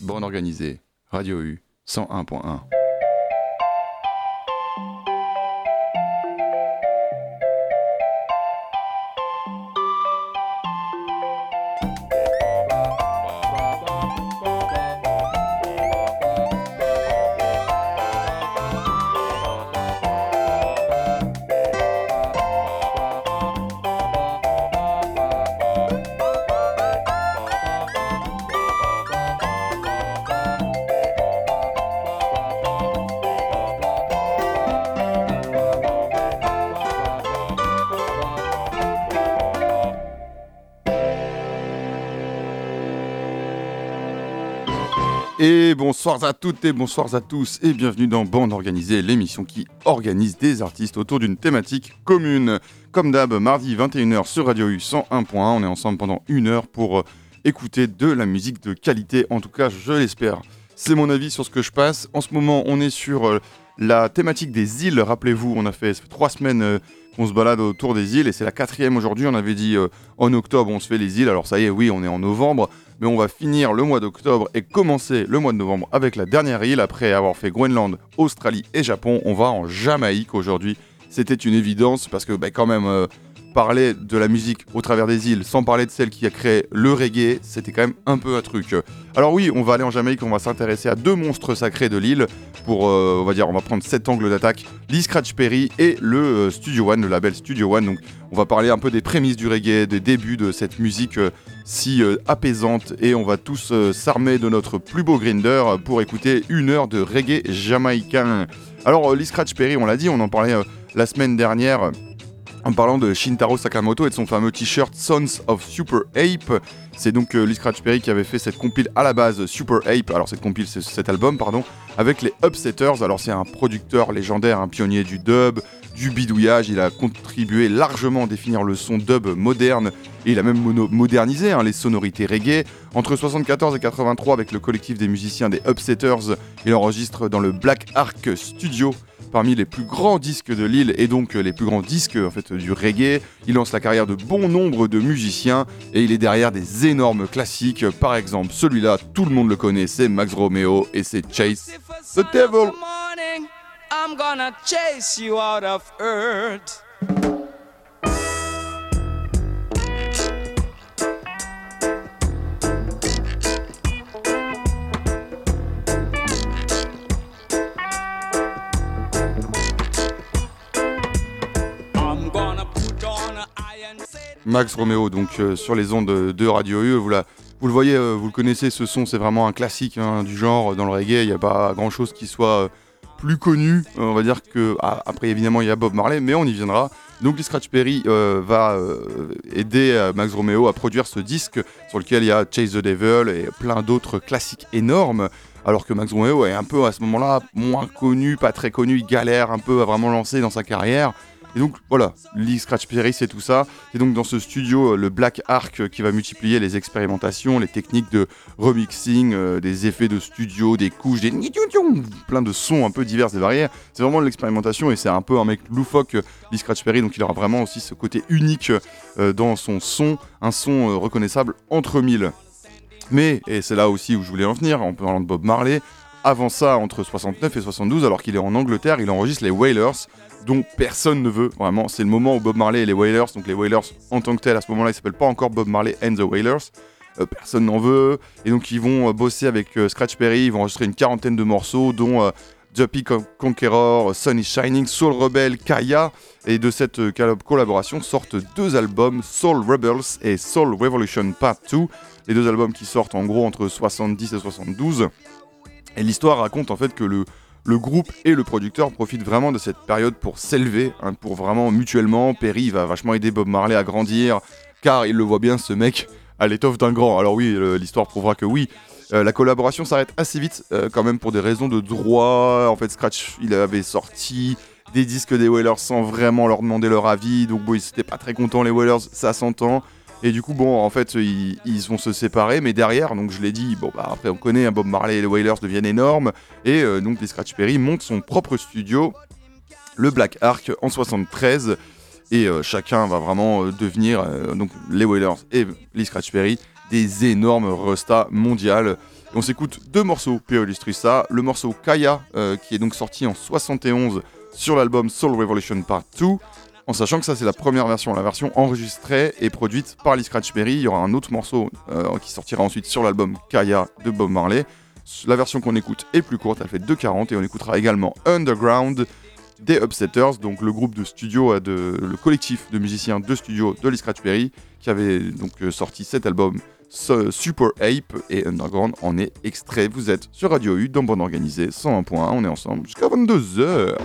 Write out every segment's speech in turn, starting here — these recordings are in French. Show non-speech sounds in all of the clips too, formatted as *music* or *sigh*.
Borne organisée, Radio U 101.1. bonsoir à toutes et bonsoir à tous et bienvenue dans Bande Organisée, l'émission qui organise des artistes autour d'une thématique commune. Comme d'hab, mardi 21h sur Radio U 101.1, on est ensemble pendant une heure pour euh, écouter de la musique de qualité, en tout cas je l'espère. C'est mon avis sur ce que je passe. En ce moment, on est sur euh, la thématique des îles. Rappelez-vous, on a fait, fait trois semaines euh, qu'on se balade autour des îles et c'est la quatrième aujourd'hui. On avait dit en octobre, on se fait les îles. Alors ça y est, oui, on est en novembre mais on va finir le mois d'octobre et commencer le mois de novembre avec la dernière île. Après avoir fait Groenland, Australie et Japon, on va en Jamaïque aujourd'hui. C'était une évidence parce que bah, quand même, euh, parler de la musique au travers des îles sans parler de celle qui a créé le reggae, c'était quand même un peu un truc. Alors oui, on va aller en Jamaïque, on va s'intéresser à deux monstres sacrés de l'île pour, euh, on va dire, on va prendre sept angles d'attaque, Lee Scratch Perry et le euh, Studio One, le label Studio One. Donc on va parler un peu des prémices du reggae, des débuts de cette musique euh, si apaisante et on va tous s'armer de notre plus beau grinder pour écouter une heure de reggae jamaïcain. Alors Lee Scratch Perry, on l'a dit, on en parlait la semaine dernière en parlant de Shintaro Sakamoto et de son fameux t-shirt Sons of Super Ape. C'est donc euh, Lee Scratch Perry qui avait fait cette compile à la base Super Ape, alors cette compile, c'est cet album, pardon, avec les Upsetters. Alors c'est un producteur légendaire, un pionnier du dub, du bidouillage. Il a contribué largement à définir le son dub moderne et il a même modernisé hein, les sonorités reggae. Entre 74 et 83, avec le collectif des musiciens des Upsetters, il enregistre dans le Black Ark Studio parmi les plus grands disques de l'île et donc les plus grands disques en fait du reggae. Il lance la carrière de bon nombre de musiciens et il est derrière des énormes classiques. Par exemple, celui-là, tout le monde le connaît, c'est Max Romeo et c'est Chase the Devil. Max Romeo, donc euh, sur les ondes de, Radio U. Vous, le voyez, euh, vous le connaissez, ce son, c'est vraiment un classique hein, du genre dans le reggae. Il n'y a pas grand chose qui soit euh, plus connu. on va dire que, ah, après évidemment, il y a Bob Marley, mais on y viendra. Donc, Scratch Perry va aider Max Romeo à produire ce disque sur lequel il y a Chase the Devil et plein d'autres classiques énormes. Alors que Max Romeo est un peu à ce moment-là moins connu, pas très connu, il galère un peu à vraiment lancer dans sa carrière. Et donc voilà, Lee Scratch Perry, c'est tout ça. Et donc dans ce studio, euh, le Black Ark euh, qui va multiplier les expérimentations, les techniques de remixing, euh, des effets de studio, des couches, des plein de sons un peu divers et variés. C'est vraiment de l'expérimentation et c'est un peu un mec loufoque, Lee Scratch Perry. Donc il aura vraiment aussi ce côté unique dans son son, un son reconnaissable entre mille. Mais, et c'est là aussi où je voulais en venir, en parlant de Bob Marley, avant ça, entre 69 et 72, alors qu'il est en Angleterre, il enregistre les Wailers, dont personne ne veut. Vraiment, c'est le moment où Bob Marley et les Wailers, donc les Wailers en tant que tel, à ce moment-là, ils s'appellent pas encore Bob Marley and the Wailers. Euh, personne n'en veut. Et donc, ils vont euh, bosser avec euh, Scratch Perry, ils vont enregistrer une quarantaine de morceaux, dont Juppy Conqueror, Sun is Shining, Soul Rebel, Kaya. Et de cette collaboration sortent deux albums, Soul Rebels et Soul Revolution Part 2. Les deux albums qui sortent en gros entre 70 et 72. Et l'histoire raconte en fait que le, groupe et le producteur profitent vraiment de cette période pour s'élever, hein, pour vraiment mutuellement. Perry va vachement aider Bob Marley à grandir, car il le voit bien, ce mec, à l'étoffe d'un grand. Alors oui, l'histoire prouvera que oui. Euh, la collaboration s'arrête assez vite, euh, quand même pour des raisons de droit. En fait, Scratch, il avait sorti des disques des Wailers sans vraiment leur demander leur avis, donc bon, ils étaient pas très contents, les Wailers, ça s'entend. Et du coup, bon, en fait, ils, vont se séparer, mais derrière, donc je l'ai dit, bon, bah, après on connaît, hein, Bob Marley et les Wailers deviennent énormes, et euh, donc les Scratch Perry montent son propre studio, le Black Ark, en 73, et euh, chacun va vraiment euh, devenir, donc les Wailers et les Scratch Perry, des énormes restas mondiales. on s'écoute deux morceaux pour illustrer ça. Le morceau Kaya, qui est donc sorti en 71 sur l'album Soul Revolution Part 2, en sachant que ça c'est la première version, la version enregistrée et produite par Lee Scratch Perry. Il y aura un autre morceau euh, qui sortira ensuite sur l'album Kaya de Bob Marley. La version qu'on écoute est plus courte, elle fait 2,40 et on écoutera également Underground des Upsetters, donc le groupe de studio, euh, de, le collectif de musiciens de studio de Lee Scratch Perry, qui avait donc euh, sorti cet album Super Ape et Underground en est extrait. Vous êtes sur Radio U dans Bande Organisée 101.1, on est ensemble jusqu'à 22h.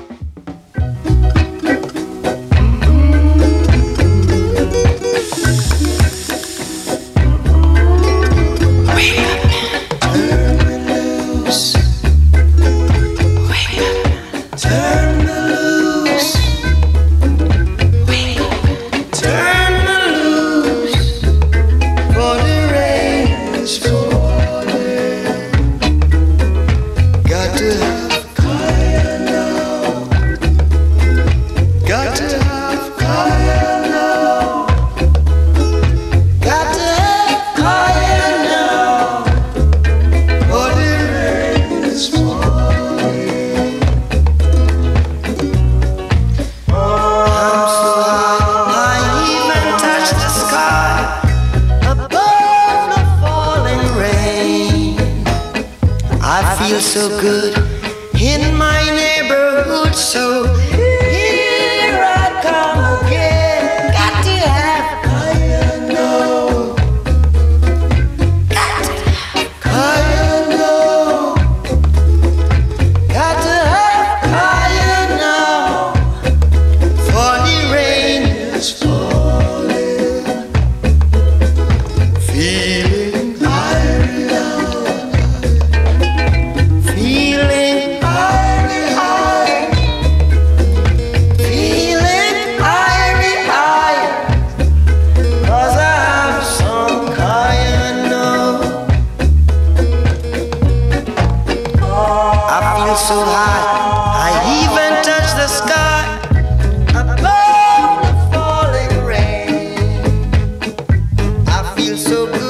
feel so blue.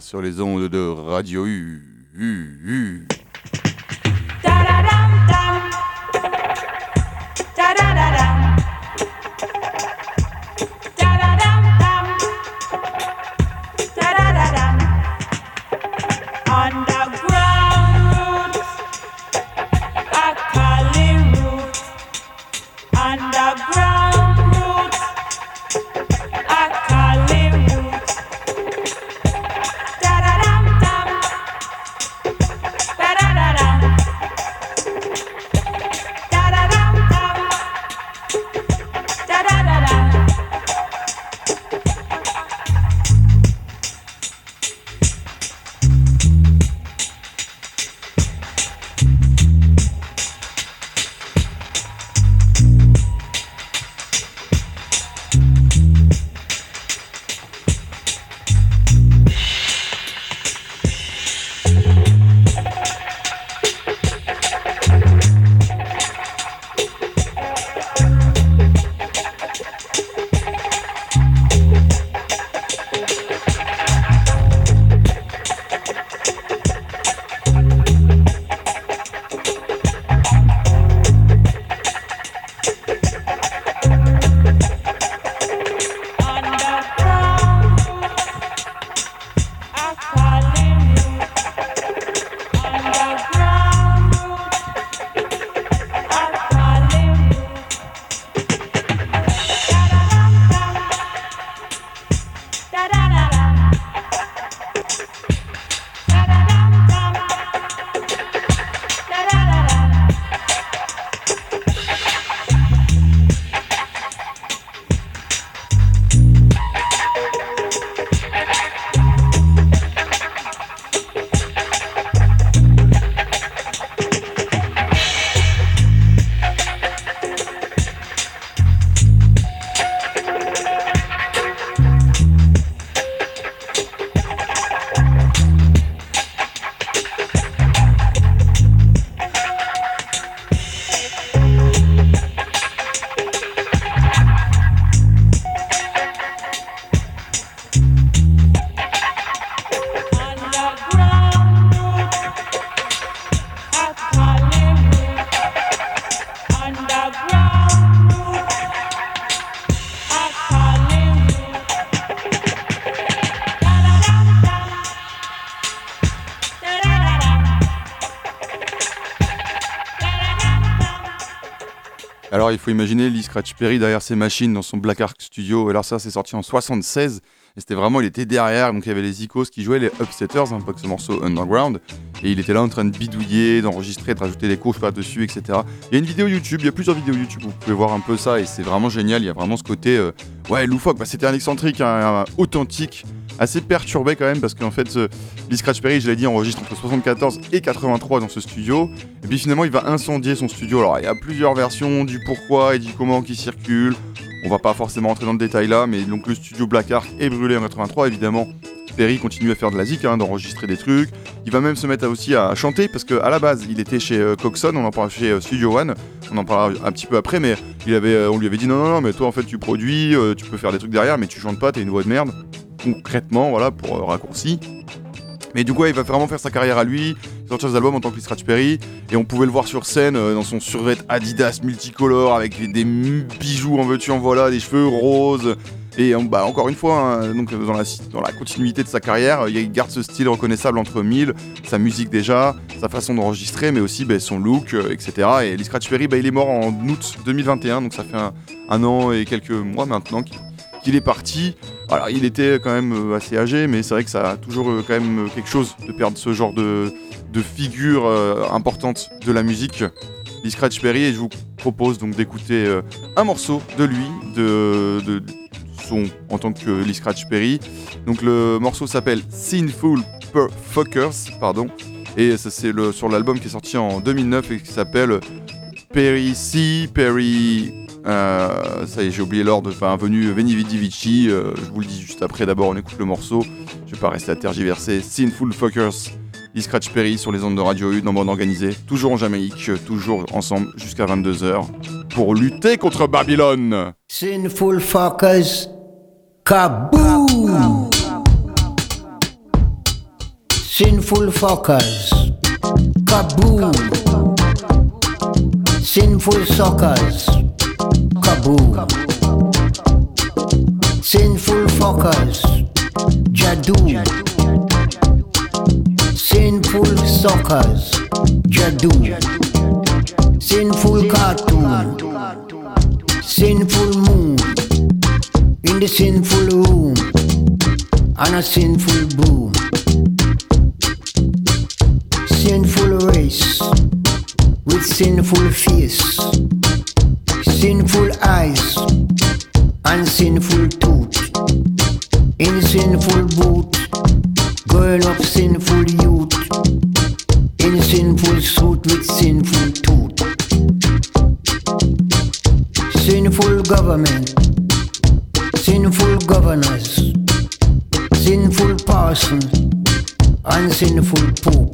Sur les ondes de Radio U. Il faut imaginer Lee Scratch Perry derrière ses machines dans son Black Ark Studio. Alors ça, c'est sorti en 76. Et c'était vraiment, il était derrière, donc il y avait les Icos qui jouaient, les Upsetters, un peu que ce morceau Underground. Et il était là en train de bidouiller, d'enregistrer, de rajouter des couches par-dessus, etc. Il y a une vidéo YouTube, il y a plusieurs vidéos YouTube où vous pouvez voir un peu ça, et c'est vraiment génial. Il y a vraiment ce côté, euh, ouais, loufoque. Bah, c'était un excentrique, un, authentique, assez perturbé quand même, parce qu'en fait, euh, Perry, je l'ai dit, enregistre entre 74 et 83 dans ce studio. Et puis finalement, il va incendier son studio. Alors, il y a plusieurs versions du pourquoi et du comment qui circulent. On va pas forcément rentrer dans le détail là, mais donc le studio Black Ark est brûlé en 83 évidemment. Perry continue à faire de la zik, hein, d'enregistrer des trucs. Il va même se mettre aussi à chanter parce qu'à la base il était chez euh, Coxon, on en parle chez euh, Studio One, on en parlera un petit peu après, mais il avait, euh, on lui avait dit non non non mais toi en fait tu produis, tu peux faire des trucs derrière, mais tu chantes pas, t'es une voix de merde. Concrètement, voilà pour raccourci. Mais du coup, il va vraiment faire sa carrière à lui, sortir des albums en tant que Scratch Perry, et on pouvait le voir sur scène euh, dans son survêt Adidas multicolore avec des bijoux en veux-tu en voilà, des cheveux roses. Et euh, bah, encore une fois, hein, donc dans la, dans la continuité de sa carrière, il garde ce style reconnaissable entre mille, sa musique déjà, sa façon d'enregistrer, mais aussi bah, son look, euh, etc. Et Lee Scratch Perry, bah, il est mort en août 2021, donc ça fait un, an et quelques mois maintenant qu'il est parti. Alors, il était quand même euh, assez âgé, mais c'est vrai que ça a toujours euh, quand même quelque chose de perdre ce genre de, figure euh, importante de la musique. Lee Scratch Perry, et je vous propose donc d'écouter un morceau de lui, de, son en tant que Lee Scratch Perry. Donc le morceau s'appelle Sinful Fuckers, pardon, et ça c'est sur l'album qui est sorti en 2009 et qui s'appelle Perry C, Perry euh, ça y est, j'ai oublié l'ordre. Enfin, venu Veni Vici. Euh, je vous le dis juste après. D'abord, on écoute le morceau. Je vais pas rester à tergiverser. Sinful Fuckers. E Scratch Perry sur les ondes de Radio U dans Bande Organisée. Toujours en Jamaïque. Toujours ensemble jusqu'à 22h. Pour lutter contre Babylone. Sinful Fuckers. Kaboom! Sinful Fuckers. Kaboom! Sinful Suckers. Sinful fuckers, jadoo. Sinful suckers, jadoo. Sinful cartoon, sinful moon. In the sinful room, on a sinful boom. Sinful race with sinful face sinful eyes and sinful tooth. In sinful boot, growing up sinful youth. In sinful suit with sinful tooth. Sinful government, sinful governors, sinful person, and sinful pope.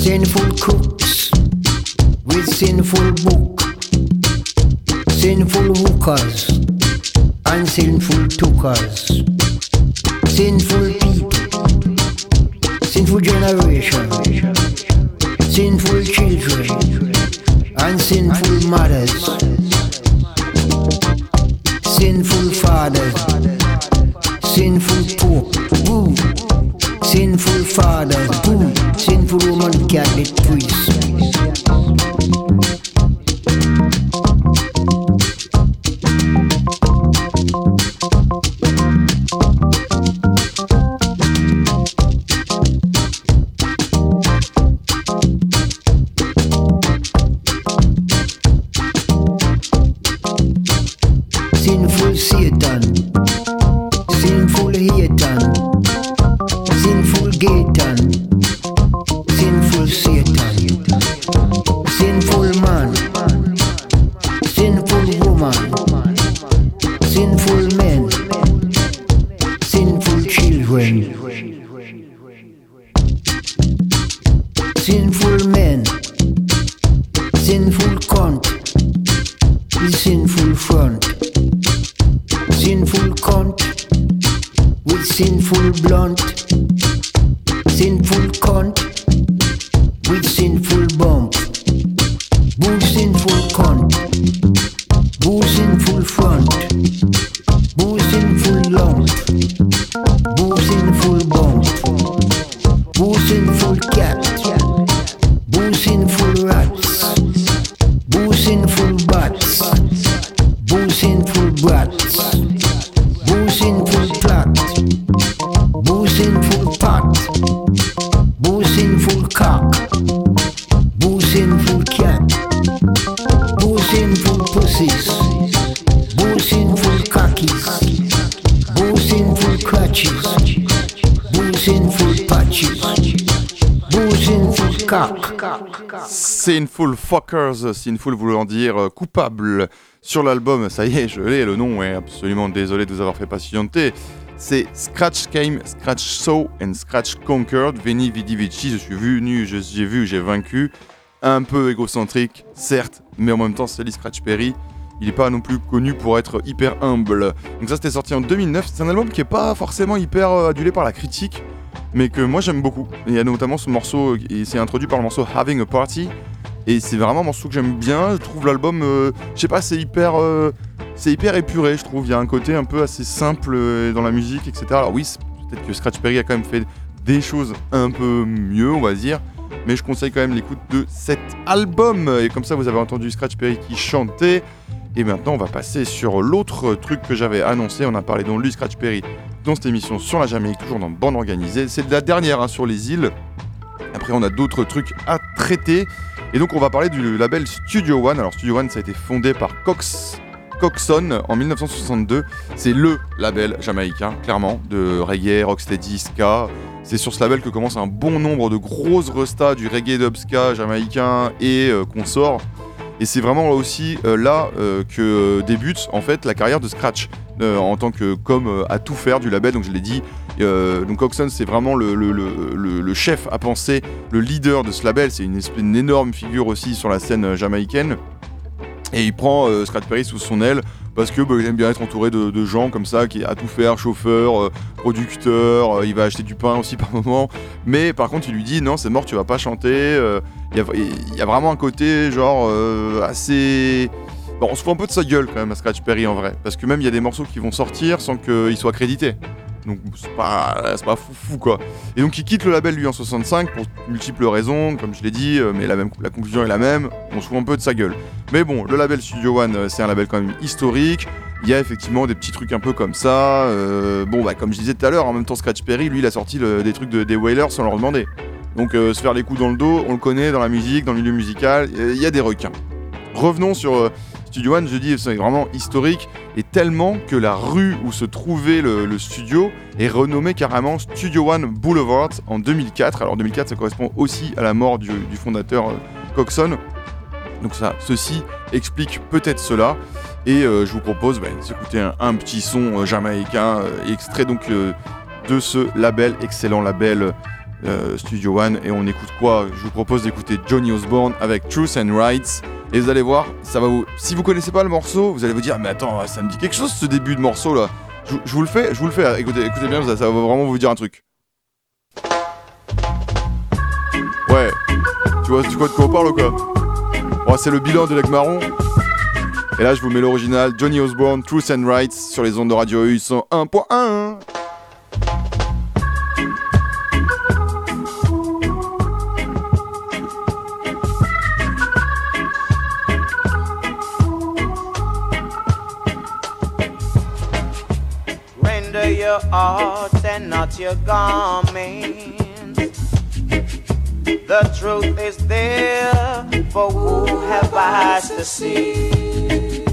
Sinful cooks with sinful book, sinful hookers, and sinful tookers, sinful people, sinful generation, sinful children, and sinful mothers sinful fathers, sinful poor, sinful father, boo, sinful got it free. Sinful Fuckers, Sinful voulant dire euh, coupable. Sur l'album, ça y est, je l'ai, le nom est absolument désolé de vous avoir fait patienter. C'est Scratch Came, Scratch Saw and Scratch Conquered, Veni Vidi Vici, je suis venu, je- j'ai vu, j'ai vaincu. Un peu égocentrique, certes, mais en même temps, c'est Scratch Perry. Il n'est pas non plus connu pour être hyper humble. Donc ça, c'était sorti en 2009. C'est un album qui est pas forcément hyper euh, adulé par la critique, mais que moi j'aime beaucoup. Il y a notamment ce morceau, il s'est introduit par le morceau Having a Party, et c'est vraiment un morceau que j'aime bien. Je trouve l'album, euh, je sais pas, c'est hyper, euh, c'est hyper épuré, je trouve. Il y a un côté un peu assez simple euh, dans la musique, etc. Alors oui, c'est- peut-être que Scratch Perry a quand même fait des choses un peu mieux, on va dire. Mais je conseille quand même l'écoute de cet album. Et comme ça, vous avez entendu Scratch Perry qui chantait. Et maintenant, on va passer sur l'autre truc que j'avais annoncé. On a parlé donc lui, Scratch Perry, dans cette émission sur la Jamaïque, toujours dans Bande Organisée. C'est la dernière hein, sur les îles. Après, on a d'autres trucs à traiter. Et donc, on va parler du label Studio One. Alors, Studio One, ça a été fondé par Cox. Coxon en 1962, c'est le label jamaïcain, clairement, de reggae, rocksteady, ska. C'est sur ce label que commence un bon nombre de grosses restas du reggae dubska jamaïcain et euh, consorts. Et c'est vraiment aussi euh, là euh, que débute en fait la carrière de Scratch euh, en tant que comme à tout faire du label. Donc je l'ai dit, donc Coxon c'est vraiment le, chef à penser, le leader de ce label. C'est une, énorme figure aussi sur la scène jamaïcaine. Et il prend Scratch Perry sous son aile parce que bah, il aime bien être entouré de, gens comme ça qui à tout faire, chauffeur, euh, producteur. euh, il va acheter du pain aussi *laughs* par moment. Mais par contre, il lui dit non, c'est mort, tu vas pas chanter. euh, Il y, a, a vraiment un côté genre assez. On se fout un peu de sa gueule quand même à Scratch Perry en vrai, parce que même il y a des morceaux qui vont sortir sans qu'il soit crédité. Donc c'est pas, fou fou quoi. Et donc il quitte le label lui en 65 pour multiples raisons, comme je l'ai dit, euh, mais la, même, la conclusion est la même, on se fout un peu de sa gueule. Mais bon, le label Studio One, euh, c'est un label quand même historique. Il y a effectivement des petits trucs un peu comme ça. euh, bon, bah, comme je disais tout à l'heure, en même temps, Scratch Perry, lui, il a sorti des trucs de, des Wailers sans leur demander. Donc, se faire les coups dans le dos, on le connaît dans la musique, dans le milieu musical, il y a des requins. Revenons sur Studio One, je dis, c'est vraiment historique, et tellement que la rue où se trouvait le, studio est renommée carrément Studio One Boulevard en 2004. Alors, 2004, ça correspond aussi à la mort du, fondateur euh, Coxon. Donc ça, ceci explique peut-être cela. Et euh, je vous propose bah, d'écouter un, petit son euh, jamaïcain extrait donc de ce label, excellent label euh, Studio One et on écoute quoi? Je vous propose d'écouter Johnny Osborne avec Truth and Rights et vous allez voir, ça va vous. Si vous connaissez pas le morceau, vous allez vous dire mais attends ça me dit quelque chose ce début de morceau là. Je, vous le fais, je vous le fais. Écoutez, écoutez bien, ça, va vraiment vous dire un truc. Ouais. Tu vois, de quoi on parle ou quoi? Bon, C'est le bilan de l'aigle marron. Et là, je vous mets l'original Johnny Osborne, Truth and Rights sur les ondes de radio U101.1. Under your heart and not your garments. The truth is there, for who have eyes to see?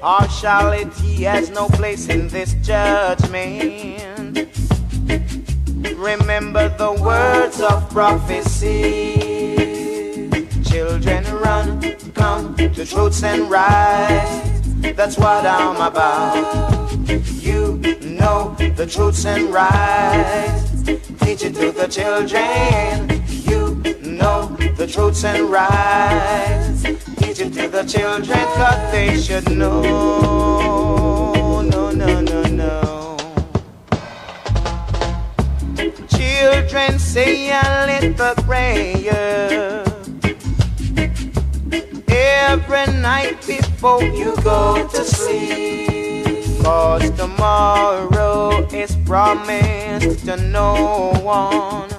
Partiality has no place in this judgment. Remember the words of prophecy. Children, run, come to truths and rights. That's what I'm about. You know the truths and rights. Teach it to the children. You know the truths and rights. Teach it to the children, cause they should know. No, no, no, no. Children say a little prayer every night before you go to sleep. Cause tomorrow is promised to no one.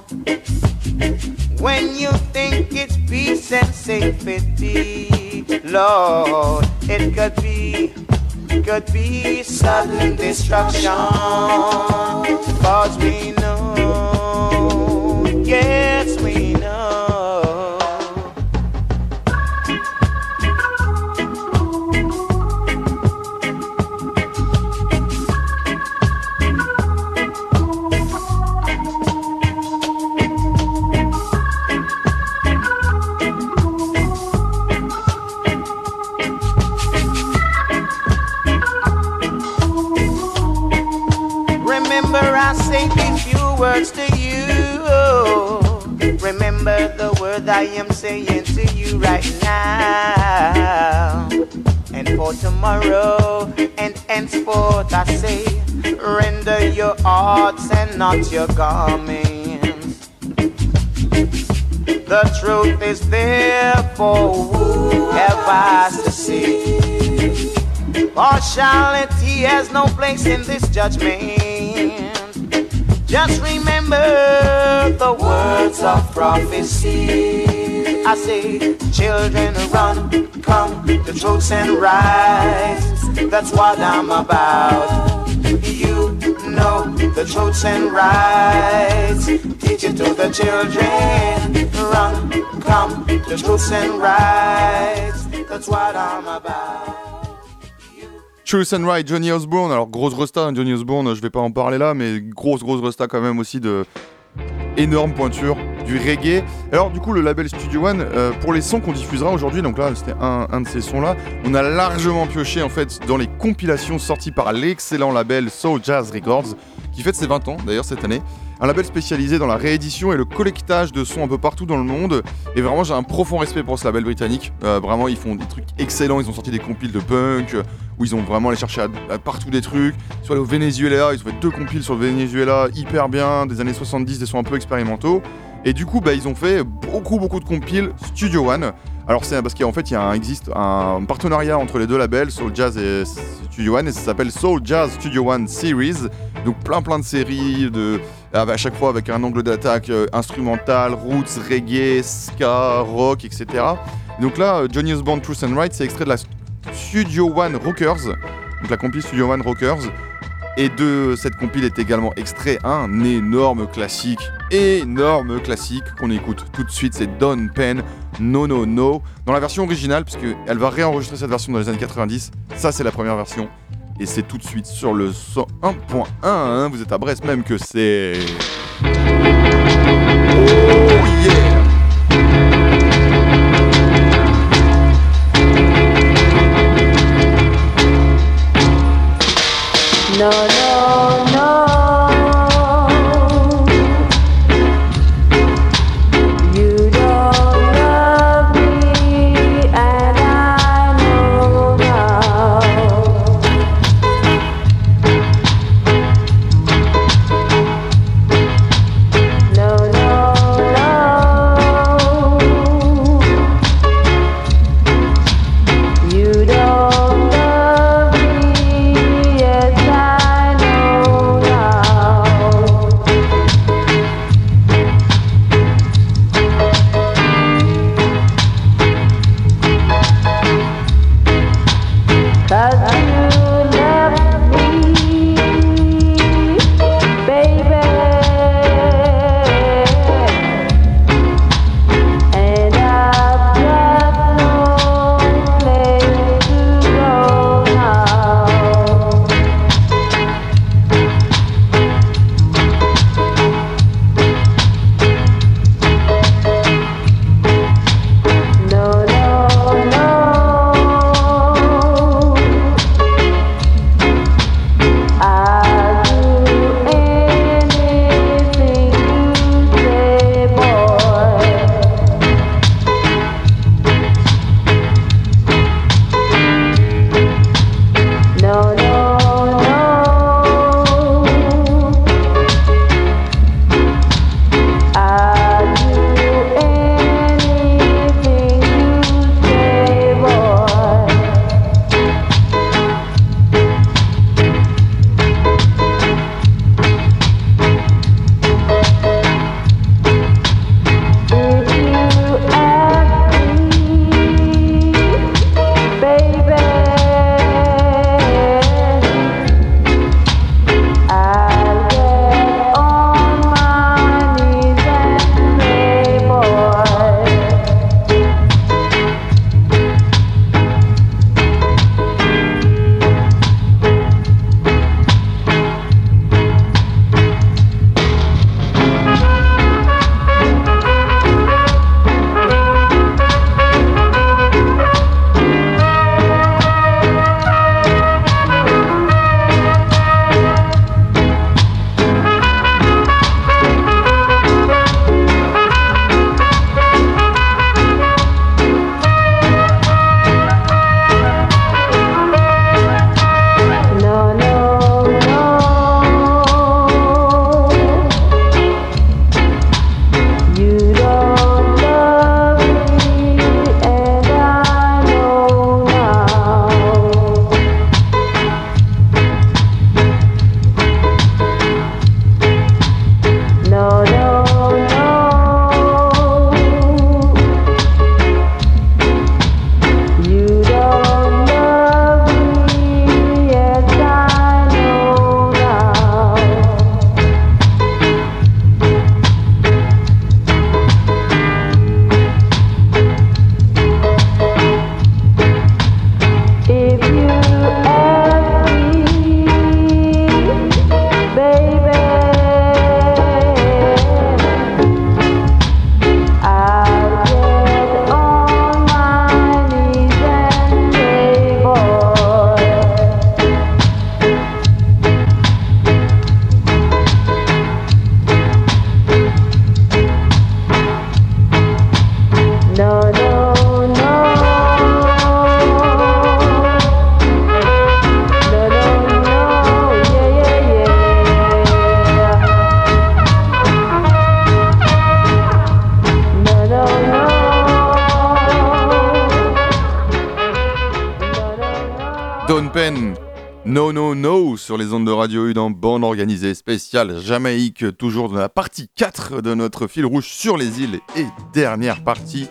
When you think it's peace and safety, Lord, it could be, could be sudden destruction. Cause we know, yes, we words to you. Remember the word I am saying to you right now. And for tomorrow and henceforth, I say, render your hearts and not your garments. The truth is there for who have eyes to see. Partiality has no place in this judgment. Just remember the words of prophecy. I say, children, run, come, the truths and rights. That's what I'm about. You know the truths and rights. Teach it to the children. Run, come, the truths and rights. That's what I'm about. Truth and Right, Johnny Osbourne. Alors, grosse resta, hein, Johnny Osbourne, je vais pas en parler là, mais grosse, grosse resta quand même aussi de énorme pointure du reggae. Alors, du coup, le label Studio One, euh, pour les sons qu'on diffusera aujourd'hui, donc là, c'était un, un de ces sons-là, on a largement pioché en fait dans les compilations sorties par l'excellent label Soul Jazz Records, qui fête ses 20 ans d'ailleurs cette année. Un label spécialisé dans la réédition et le collectage de sons un peu partout dans le monde. Et vraiment, j'ai un profond respect pour ce label britannique. Euh, vraiment, ils font des trucs excellents. Ils ont sorti des compiles de punk, euh, où ils ont vraiment allé chercher partout des trucs. Soit au Venezuela, ils ont fait deux compiles sur le Venezuela hyper bien, des années 70, des sons un peu expérimentaux. Et du coup, bah, ils ont fait beaucoup, beaucoup de compiles Studio One. Alors c'est parce qu'en fait, il existe un partenariat entre les deux labels, Soul Jazz et Studio One, et ça s'appelle Soul Jazz Studio One Series. Donc plein, plein de séries, de, à chaque fois avec un angle d'attaque euh, instrumental, roots, reggae, ska, rock, etc. Donc là, euh, Johnny Osborne Truth and Right, c'est extrait de la Studio One Rockers, donc la compil Studio One Rockers. Et de cette compile est également extrait un énorme classique, énorme classique qu'on écoute tout de suite, c'est Don Penn, No No No, dans la version originale, puisqu'elle va réenregistrer cette version dans les années 90. Ça, c'est la première version. Et c'est tout de suite sur le 101.1, hein, vous êtes à Brest même que c'est... Oh yeah Spéciale Jamaïque, toujours dans la partie 4 de notre fil rouge sur les îles et dernière partie.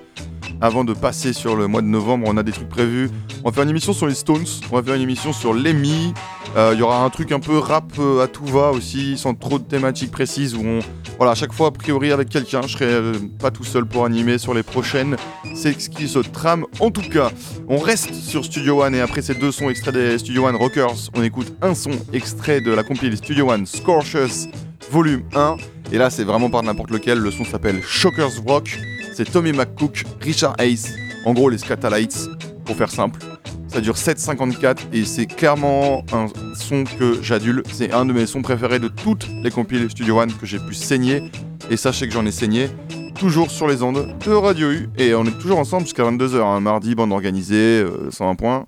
Avant de passer sur le mois de novembre, on a des trucs prévus. On va faire une émission sur les Stones, on va faire une émission sur Lemmy. Euh, Il y aura un truc un peu rap euh, à tout va aussi, sans trop de thématiques précises. Où on, voilà, à chaque fois a priori avec quelqu'un. Je serai euh, pas tout seul pour animer sur les prochaines. C'est ce qui se trame. En tout cas, on reste sur Studio One et après ces deux sons extraits des Studio One Rockers, on écoute un son extrait de la compil Studio One Scorchers Volume 1. Et là, c'est vraiment par n'importe lequel. Le son s'appelle Shockers Rock. C'est Tommy McCook, Richard Hayes. En gros, les Scatalites, pour faire simple. Ça dure 7,54 et c'est clairement un son que j'adule. C'est un de mes sons préférés de toutes les compiles Studio One que j'ai pu saigner. Et sachez que j'en ai saigné toujours sur les ondes de Radio U. Et on est toujours ensemble jusqu'à 22h. un Mardi, bande organisée, euh, 101 points.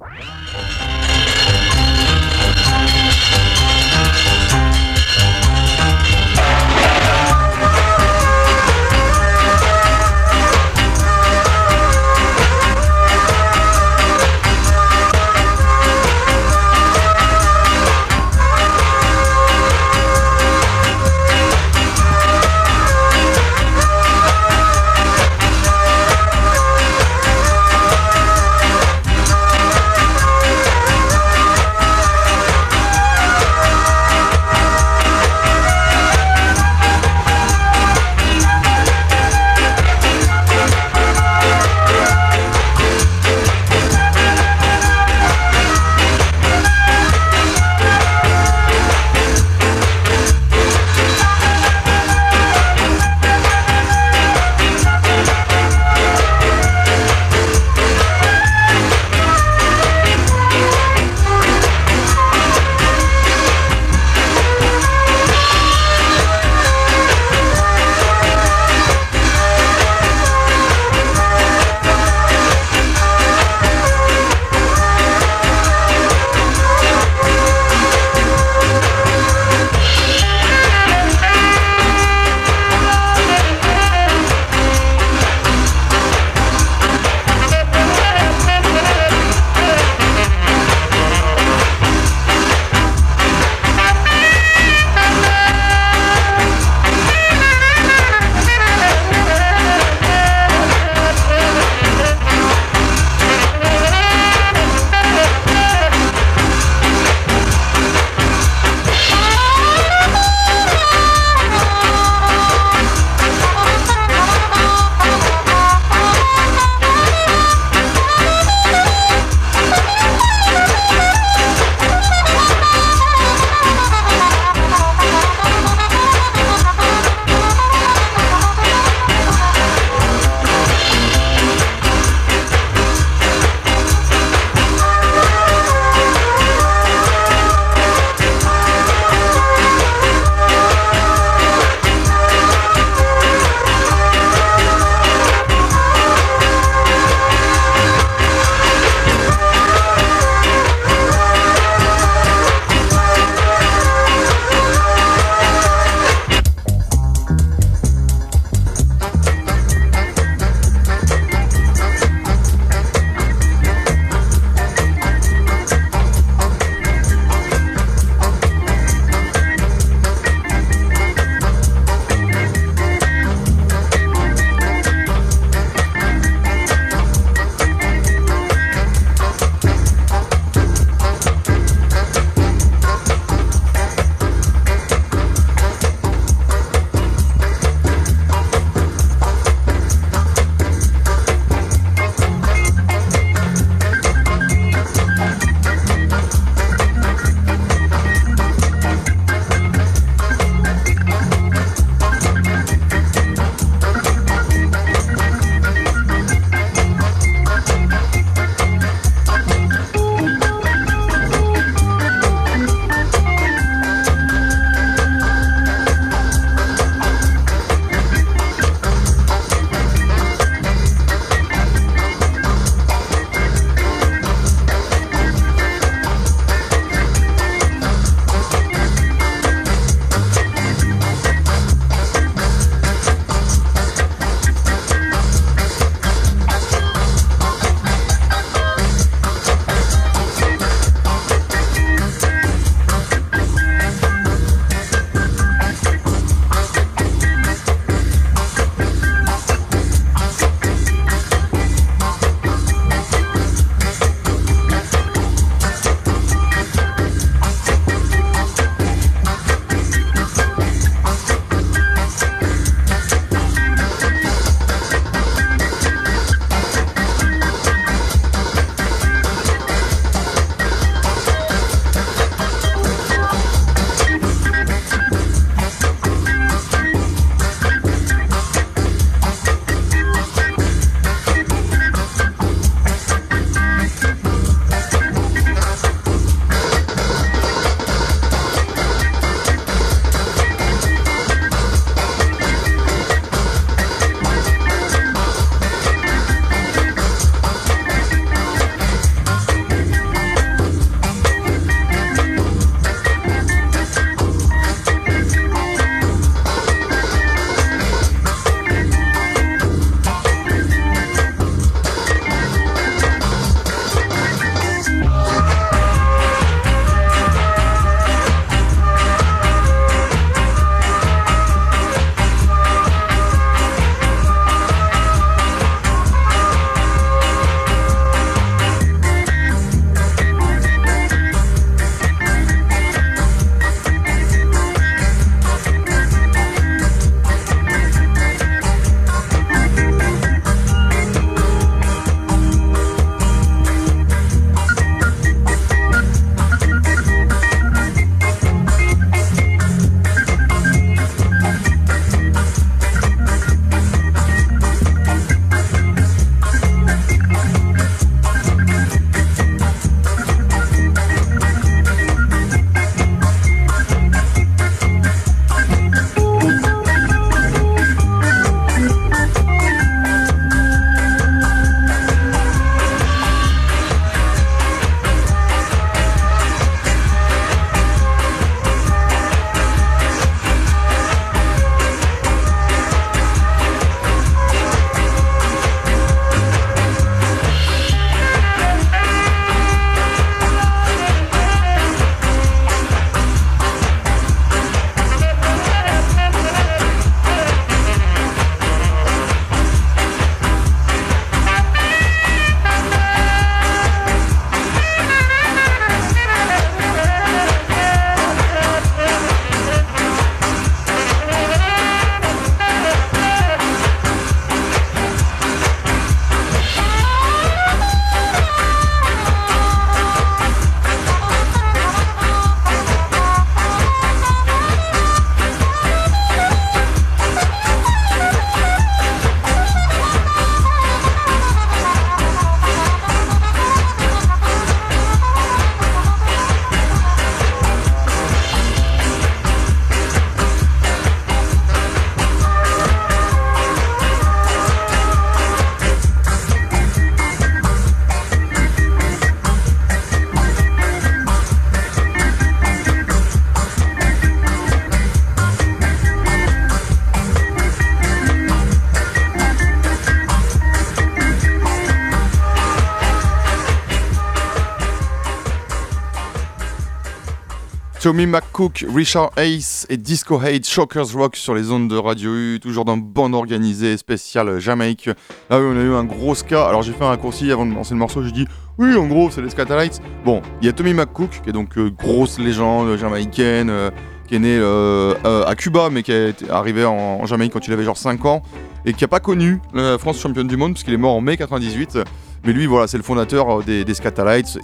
Tommy McCook, Richard Ace et Disco Hate Shockers Rock sur les ondes de Radio U, toujours dans bande organisée spéciale Jamaïque. Là, on a eu un gros ska. Alors, j'ai fait un raccourci avant de lancer le morceau. J'ai dit, oui, en gros, c'est les Scatalites. Bon, il y a Tommy McCook, qui est donc euh, grosse légende jamaïcaine, euh, qui est né euh, à Cuba, mais qui est arrivé en, en Jamaïque quand il avait genre 5 ans, et qui a pas connu la France championne du monde, puisqu'il est mort en mai 98. Mais lui, voilà, c'est le fondateur euh, des, des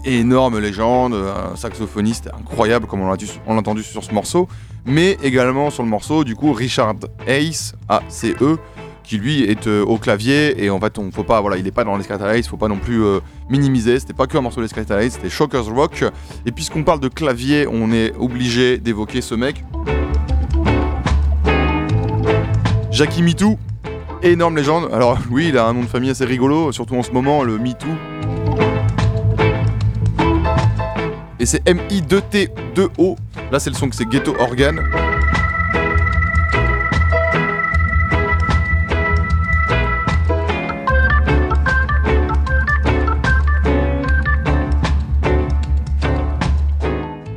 énorme légende, un saxophoniste incroyable comme on l'a du- on l'a entendu sur ce morceau, mais également sur le morceau, du coup, Richard Ace, A-C-E, qui lui est euh, au clavier, et en fait, on faut pas, voilà, il est pas dans les Scatalites, faut pas non plus euh, minimiser, c'était pas que un morceau des Scatalites, c'était Shockers Rock, et puisqu'on parle de clavier, on est obligé d'évoquer ce mec. Jackie Mitou, énorme légende. Alors oui, il a un nom de famille assez rigolo, surtout en ce moment, le MeToo. Et c'est M-I-2-T-2-O. Là, c'est le son que c'est Ghetto Organ.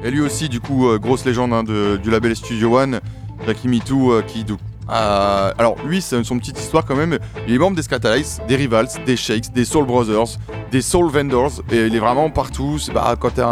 Et lui aussi, du coup, euh, grosse légende hein, de- du label Studio One, Jackie Mitou, euh, qui. du- a- alors, lui, c'est son petite histoire quand même. Il est membre des Scatalites, des Rivals, des Shakes, des Soul Brothers, des Soul Vendors, et il est vraiment partout. Bah, quand t'es un,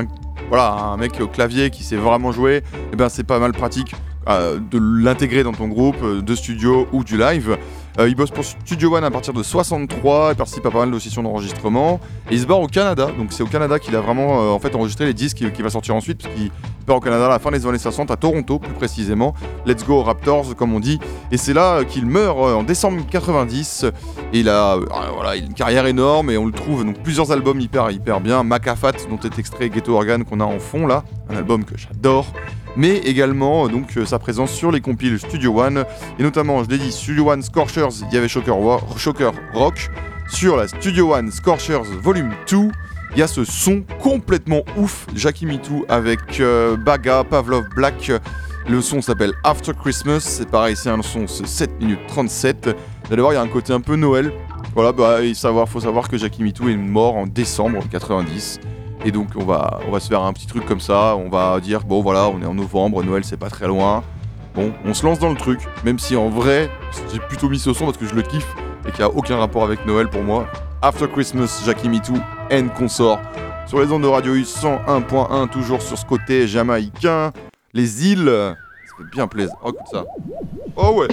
un- voilà, un mec au clavier qui sait vraiment jouer, et ben c'est pas mal pratique euh, de l'intégrer dans ton groupe euh, de studio ou du live. Euh, il bosse pour Studio One à partir de 63, il participe à pas mal de sessions d'enregistrement, et il se barre au Canada. Donc c'est au Canada qu'il a vraiment euh, en fait enregistré les disques qui, qui va sortir ensuite, puisqu'il part au Canada à la fin des années 60, à Toronto plus précisément. Let's Go Raptors, comme on dit. Et c'est là euh, qu'il meurt en décembre 90. Et il a, voilà, une carrière énorme et on le trouve donc plusieurs albums hyper hyper bien. Macafat, dont est extrait Ghetto Organ qu'on a en fond là, un album que j'adore. Mais également euh, donc euh, sa présence sur les compiles Studio One et notamment, je l'ai dit, Studio One Scorchers, il y avait Shocker, Rock. Sur la Studio One Scorchers Volume 2, il y a ce son complètement ouf, Jackie Mitou avec euh, Baga, Pavlov Black. Le son s'appelle After Christmas, c'est pareil, c'est un son, c'est 7 minutes 37. Vous il y a un côté un peu Noël. Voilà, bah, il faut savoir que Jackie Mitou est mort en décembre 90. Et donc, on va, on va se faire un petit truc comme ça. On va dire, bon, voilà, on est en novembre, Noël, c'est pas très loin. Bon, on se lance dans le truc, même si en vrai, j'ai plutôt mis ce son parce que je le kiffe et qu'il n'y a aucun rapport avec Noël pour moi. After Christmas, Jackie Mitou, N consort. Sur les ondes de Radio U 101.1, toujours sur ce côté jamaïcain. Les îles, ça fait bien plaisir. Oh, écoute ça. Oh ouais.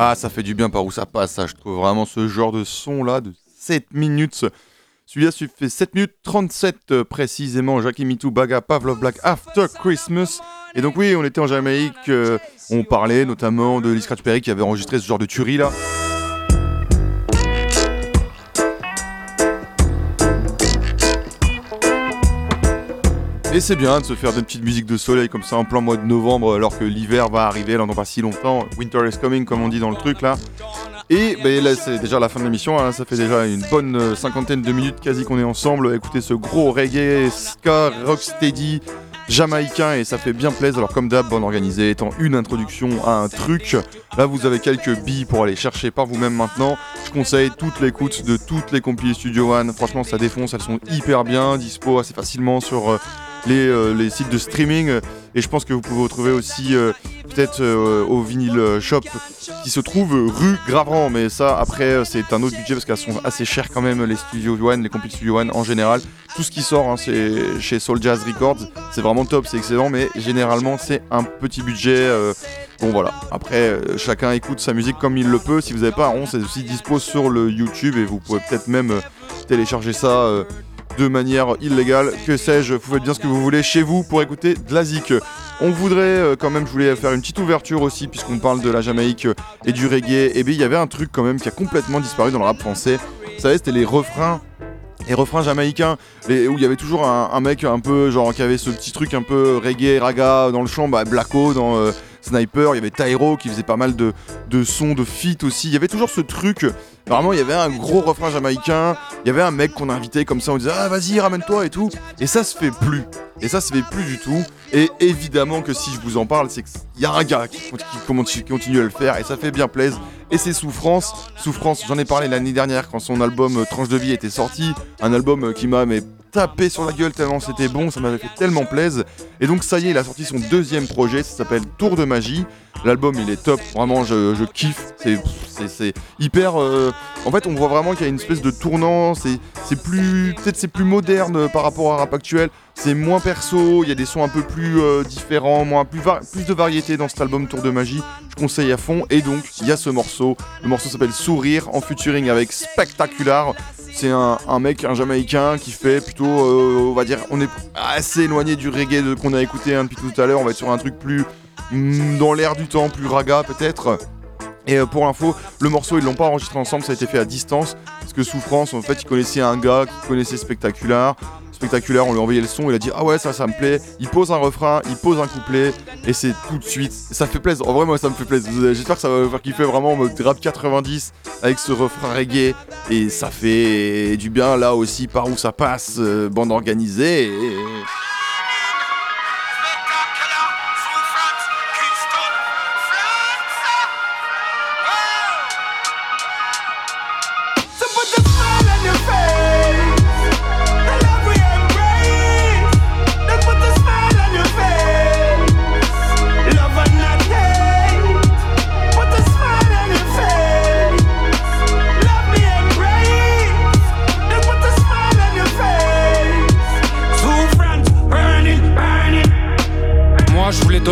Ah, ça fait du bien par où ça passe, ça. Je trouve vraiment ce genre de son là de 7 minutes. Celui-là celui fait 7 minutes 37 euh, précisément. Jackie Mitou, Baga, Pavlov Black, After Christmas. Et donc, oui, on était en Jamaïque. euh, on parlait notamment de Lee Scratch Perry qui avait enregistré ce genre de tuerie là. Et c'est bien de se faire des petites musiques de soleil comme ça en plein mois de novembre alors que l'hiver va arriver là dans pas si longtemps. Winter is coming comme on dit dans le truc là. Et ben, là c'est déjà la fin de l'émission, hein. ça fait déjà une bonne euh, cinquantaine de minutes quasi qu'on est ensemble à écouter ce gros reggae, ska, rocksteady jamaïcain et ça fait bien plaisir. Alors comme d'hab, bon organisé étant une introduction à un truc, là vous avez quelques billes pour aller chercher par vous-même maintenant. Je conseille toute l'écoute de toutes les compilées Studio One, franchement ça défonce, elles sont hyper bien, dispo assez facilement sur euh, les, euh, les sites de streaming. Et je pense que vous pouvez retrouver aussi euh, peut-être euh, au vinyle shop qui se trouve rue Gravran mais ça après c'est un autre budget parce qu'elles sont assez chères quand même les Studio One, les compiles Studio One en général. Tout ce qui sort hein, c'est chez Soul Jazz Records, c'est vraiment top, c'est excellent mais généralement c'est un petit budget Bon voilà, après chacun écoute sa musique comme il le peut, si vous n'avez pas rond c'est aussi dispo sur le YouTube et vous pouvez peut-être même télécharger ça de manière illégale, que sais-je, vous faites bien ce que vous voulez chez vous pour écouter de la zik. On voudrait euh, quand même, je voulais faire une petite ouverture aussi, puisqu'on parle de la Jamaïque euh, et du reggae, et bien il y avait un truc quand même qui a complètement disparu dans le rap français, vous savez c'était les refrains les refrains jamaïcains, où il y avait toujours un, un mec un peu genre qui avait ce petit truc un peu reggae, raga dans le chant, bah, Blacko dans euh, Sniper, il y avait Tyro qui faisait pas mal de, de sons, de feats aussi, il y avait toujours ce truc, vraiment il y avait un gros refrain jamaïcain, il y avait un mec qu'on invitait comme ça, on disait ah vas-y ramène-toi et tout, et ça se fait plus, et ça se fait plus du tout, et évidemment que si je vous en parle, c'est qu'il y a un gars qui, qui continue à le faire, et ça fait bien plaisir, et c'est Souffrance. Souffrance, j'en ai parlé l'année dernière quand son album euh, Tranche de vie était sorti. Un album euh, qui m'a tapé sur la gueule tellement c'était bon, ça m'avait fait tellement plaisir. Et donc ça y est, il a sorti son deuxième projet, ça s'appelle Tour de magie. L'album il est top, vraiment je, kiffe. C'est- hyper. euh, En fait, on voit vraiment qu'il y a une espèce de tournant. C'est plus. Peut-être c'est plus moderne par rapport à rap actuel. C'est moins perso, il y a des sons un peu plus euh, différents, moins, plus, plus de variété dans cet album Tour de Magie. Je conseille à fond. Et donc, il y a ce morceau. Le morceau s'appelle Sourire en featuring avec Spectacular. C'est un, mec, un Jamaïcain qui fait plutôt, euh, on va dire, on est assez éloigné du reggae qu'on a écouté hein, depuis tout à l'heure. On va être sur un truc plus mm, dans l'air du temps, plus raga peut-être. Et euh, pour l'info, le morceau ils l'ont pas enregistré ensemble, ça a été fait à distance parce que Souffrance, en fait, il connaissait un gars qui connaissait Spectacular. Spectaculaire, on lui a envoyé le son, il a dit ah ouais ça ça me plaît. Il pose un refrain, il pose un couplet et c'est tout de suite. Ça fait plaisir. En vrai moi ça me fait plaisir. J'espère que ça va vous faire kiffer vraiment en mode rap 90 avec ce refrain reggae et ça fait du bien là aussi par où ça passe, euh, bande organisée.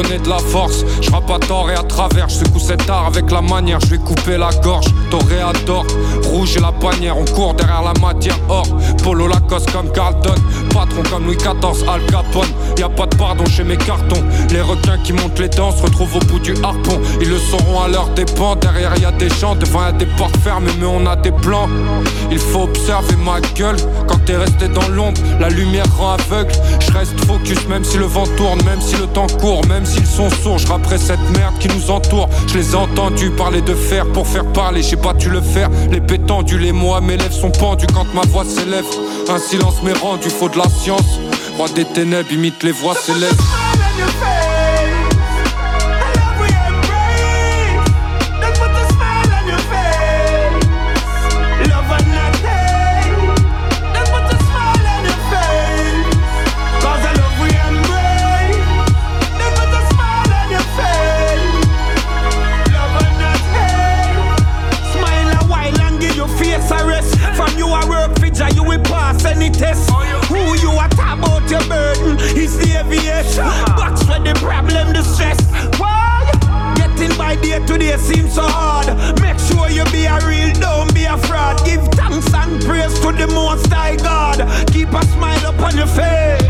Donner de la force, je à tort et à travers, je secoue cet art avec la manière, je vais couper la gorge, toréador, rouge et la bannière, on court derrière la matière. Or, polo Lacoste comme Carlton, patron comme Louis XIV, Al Capone, y a pas de pardon chez mes cartons, les requins qui montent les dents se retrouvent au bout du harpon, ils le sauront à leur dépens, derrière y a des gens, devant y a des portes fermées mais on a des plans, il faut observer ma gueule, quand t'es resté dans l'ombre, la lumière rend aveugle, je reste focus même si le vent tourne, même si le temps court, même s'ils sont sourds, je rapperai cette merde qui nous entoure. Je les ai entendus parler de fer pour faire parler, j'ai battu le fer, les tendus, les mots à mes lèvres sont pendus quand ma voix s'élève. Un silence m'est rendu, faut de la science. Roi des ténèbres imite les voix célèbres. Hard. Make sure you be a real, don't be a fraud. Give thanks and praise to the most high God. Keep a smile upon your face.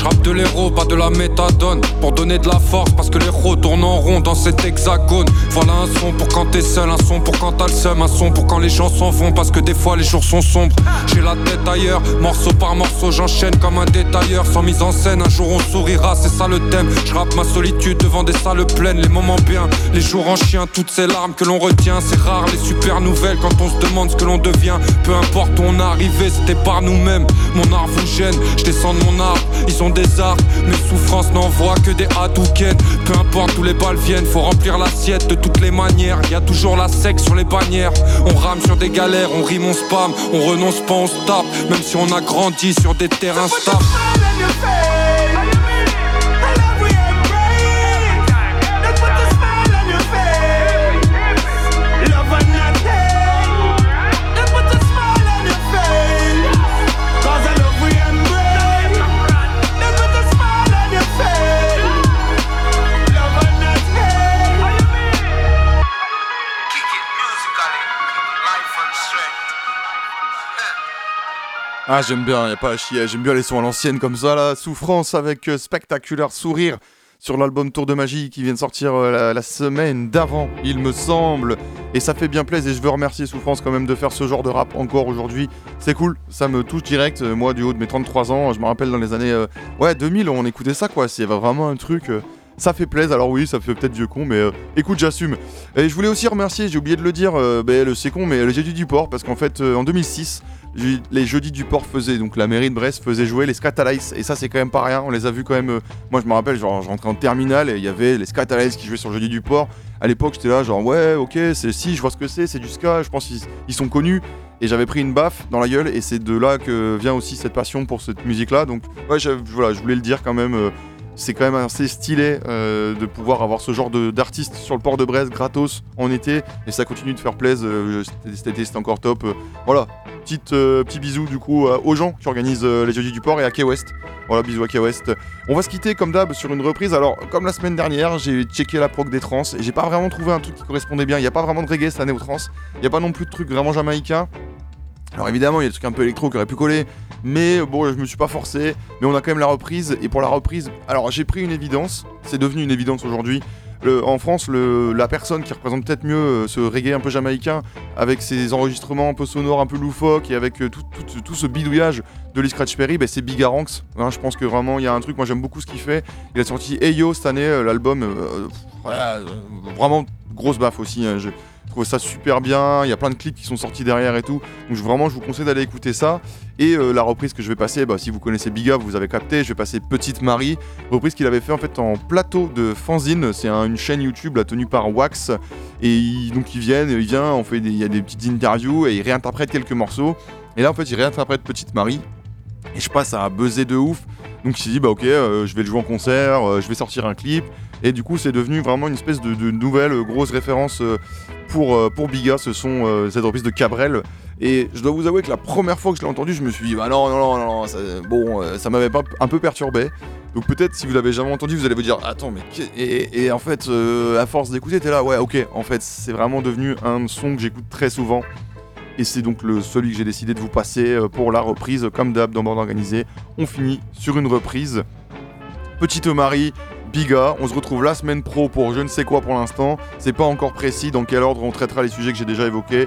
Je rappe de l'héros, pas de la méthadone. Pour donner de la force, parce que les héros tournent en rond dans cet hexagone. Voilà un son pour quand t'es seul, un son pour quand t'as le seum Un son pour quand les gens s'en vont, parce que des fois les jours sont sombres. J'ai la tête ailleurs, morceau par morceau j'enchaîne comme un détailleur. Sans mise en scène, un jour on sourira, c'est ça le thème. Je rappe ma solitude devant des salles pleines, les moments bien. Les jours en chien, toutes ces larmes que l'on retient C'est rare les super nouvelles. Quand on se demande ce que l'on devient Peu importe où on est arrivé, c'était par nous-mêmes. Mon art vous gêne, je descends de mon arbre Ils ont des arts, mes souffrances n'envoient que des hadouken. Peu importe où les balles viennent, faut remplir l'assiette de toutes les manières. Y a toujours la sec sur les bannières. On rame sur des galères, on rime, on spam On renonce pas, on se tape. Même si on a grandi sur des terrains stables Ah, j'aime bien, y a pas à chier. J'aime bien les sons à l'ancienne comme ça, là. Souffrance avec euh, Spectaculaire Sourire sur l'album Tour de Magie qui vient de sortir euh, la, semaine d'avant, il me semble. Et ça fait bien plaisir et je veux remercier Souffrance quand même de faire ce genre de rap encore aujourd'hui. C'est cool, ça me touche direct. Euh, Moi, du haut de mes 33 ans, je me rappelle dans les années ouais, 2000, on écoutait ça quoi. C'est vraiment un truc. ça fait plaisir, alors oui, ça fait peut-être vieux con, mais écoute, j'assume. Et je voulais aussi remercier, j'ai oublié de le dire, ben, le c'est con, mais le Jeudi du Port, parce qu'en fait, en 2006, je- les Jeudis du Port faisaient, donc la mairie de Brest faisait jouer les Scatalites, et ça c'est quand même pas rien, on les a vus quand même, euh, moi je me rappelle, genre je rentrais en terminale, et il y avait les Scatalites qui jouaient sur le Jeudi du Port, à l'époque j'étais là genre ouais ok, c'est si, je vois ce que c'est, c'est du ska, je pense qu'ils ils sont connus, et j'avais pris une baffe dans la gueule, et c'est de là que vient aussi cette passion pour cette musique-là, donc ouais, je, voilà, je voulais le dire quand même, euh, c'est quand même assez stylé euh, de pouvoir avoir ce genre d'artiste sur le port de Brest gratos en été et ça continue de faire plaisir. euh, c'était- c'était encore top. euh, voilà, Petite, euh, petit bisou du coup euh, aux gens qui organisent euh, les jeudis du port et à Key West. Voilà, bisous à Key West. On va se quitter comme d'hab sur une reprise. Alors, comme la semaine dernière, j'ai checké la prog des trans et j'ai pas vraiment trouvé un truc qui correspondait bien. Il n'y a pas vraiment de reggae cette année aux trans. Il n'y a pas non plus de trucs vraiment jamaïcains. Alors évidemment, il y a des trucs un peu électro qui auraient pu coller, mais bon, je me suis pas forcé. Mais on a quand même la reprise, et pour la reprise, alors j'ai pris une évidence, c'est devenu une évidence aujourd'hui. En France, la personne qui représente peut-être mieux euh, ce reggae un peu jamaïcain, avec ses enregistrements un peu sonores, un peu loufoques, et avec euh, tout, ce bidouillage de Lee Scratch Perry, bah, c'est Bigaranx. Hein, je pense que vraiment, il y a un truc, moi j'aime beaucoup ce qu'il fait. Il a sorti Eyo cette année, euh, l'album, euh, euh, vraiment grosse baffe aussi. hein, je trouve ça super bien, il y a plein de clips qui sont sortis derrière et tout. Donc vraiment, je vous conseille d'aller écouter ça. Et euh, la reprise que je vais passer, bah, si vous connaissez Biga, vous avez capté, je vais passer Petite Marie, reprise qu'il avait fait en fait en plateau de fanzine. C'est un- une chaîne YouTube là, tenue par Wax. Et il- donc ils viennent, il vient, on fait il y a des petites interviews et il réinterprète quelques morceaux. Et là en fait, il réinterprète Petite Marie. Et je passe à buzzer de ouf. Donc il s'est dit, bah ok, euh, je vais le jouer en concert, euh, je vais sortir un clip. Et du coup, c'est devenu vraiment une espèce de, nouvelle grosse référence pour, pour Biga, ce son, euh, cette reprise de Cabrel. Et je dois vous avouer que la première fois que je l'ai entendu, je me suis dit, bah non, non, non, non, ça- bon, euh, ça m'avait un peu perturbé. Donc peut-être si vous l'avez jamais entendu, vous allez vous dire, attends, mais et, et en fait, euh, à force d'écouter, t'es là, ouais, ok, en fait, c'est vraiment devenu un son que j'écoute très souvent. Et c'est donc le celui que j'ai décidé de vous passer euh, pour la reprise, comme d'hab dans Bande Organisée. On finit sur une reprise. Petite Marie, Biga, on se retrouve la semaine pro pour je ne sais quoi pour l'instant. C'est pas encore précis dans quel ordre on traitera les sujets que j'ai déjà évoqués.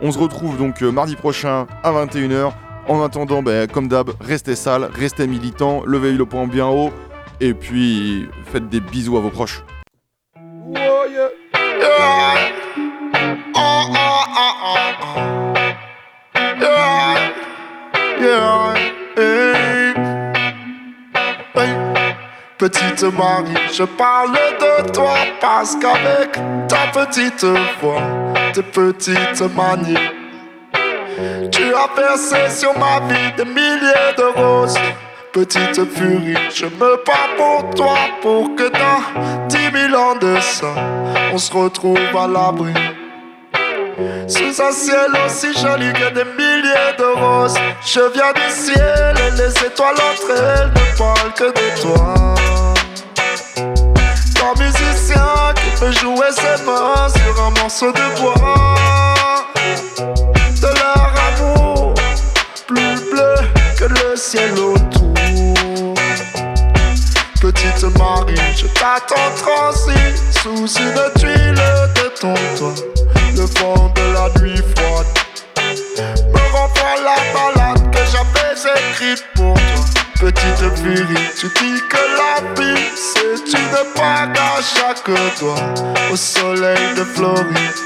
On se retrouve donc euh, mardi prochain à 21h. En attendant, ben, comme d'hab, restez sales, restez militants, levez le poing bien haut. Et puis, faites des bisous à vos proches. Petite Marie, je parle de toi parce qu'avec ta petite voix, tes petites manies, tu as versé sur ma vie des milliers de roses. Petite furie, je me bats pour toi pour que dans dix mille ans de ça, on se retrouve à l'abri. Sous un ciel aussi joli que des milliers de roses Je viens du ciel et les étoiles entre elles ne parlent que de toi Ton musicien qui peut jouer ses mains morceau de bois. De leur amour, plus bleu que le ciel autour. Petite Marie, je t'attends transi sous une tuile de ton toit. Le vent de la nuit froide me renvoie la balade que j'avais écrite pour. Petite furie, tu dis que la vie c'est une bague à chaque doigt au soleil de Floride.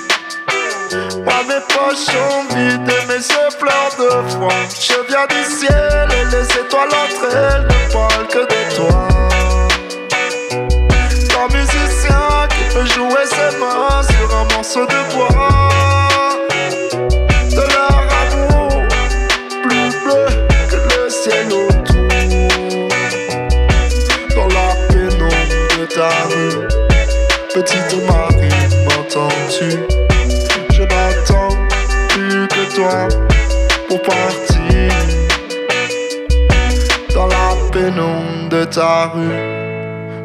Moi mes poches sont vides et mes yeux de froid. Je viens du ciel et les étoiles entre elles ne parlent que de toi. Ton musicien qui peut jouer ses mains sur un morceau de bois.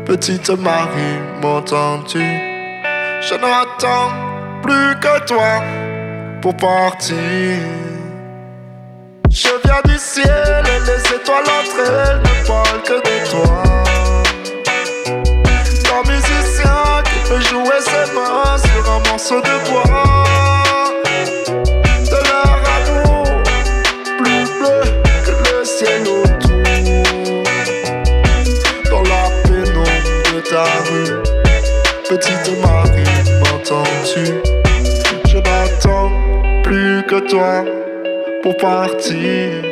Petite Marie, m'entends-tu? Je n'attends plus que toi pour partir. Je viens du ciel et les étoiles entre ne parlent que de toi. Ton musicien qui peut jouer ses mains sur un morceau de bois. Toi pour partir.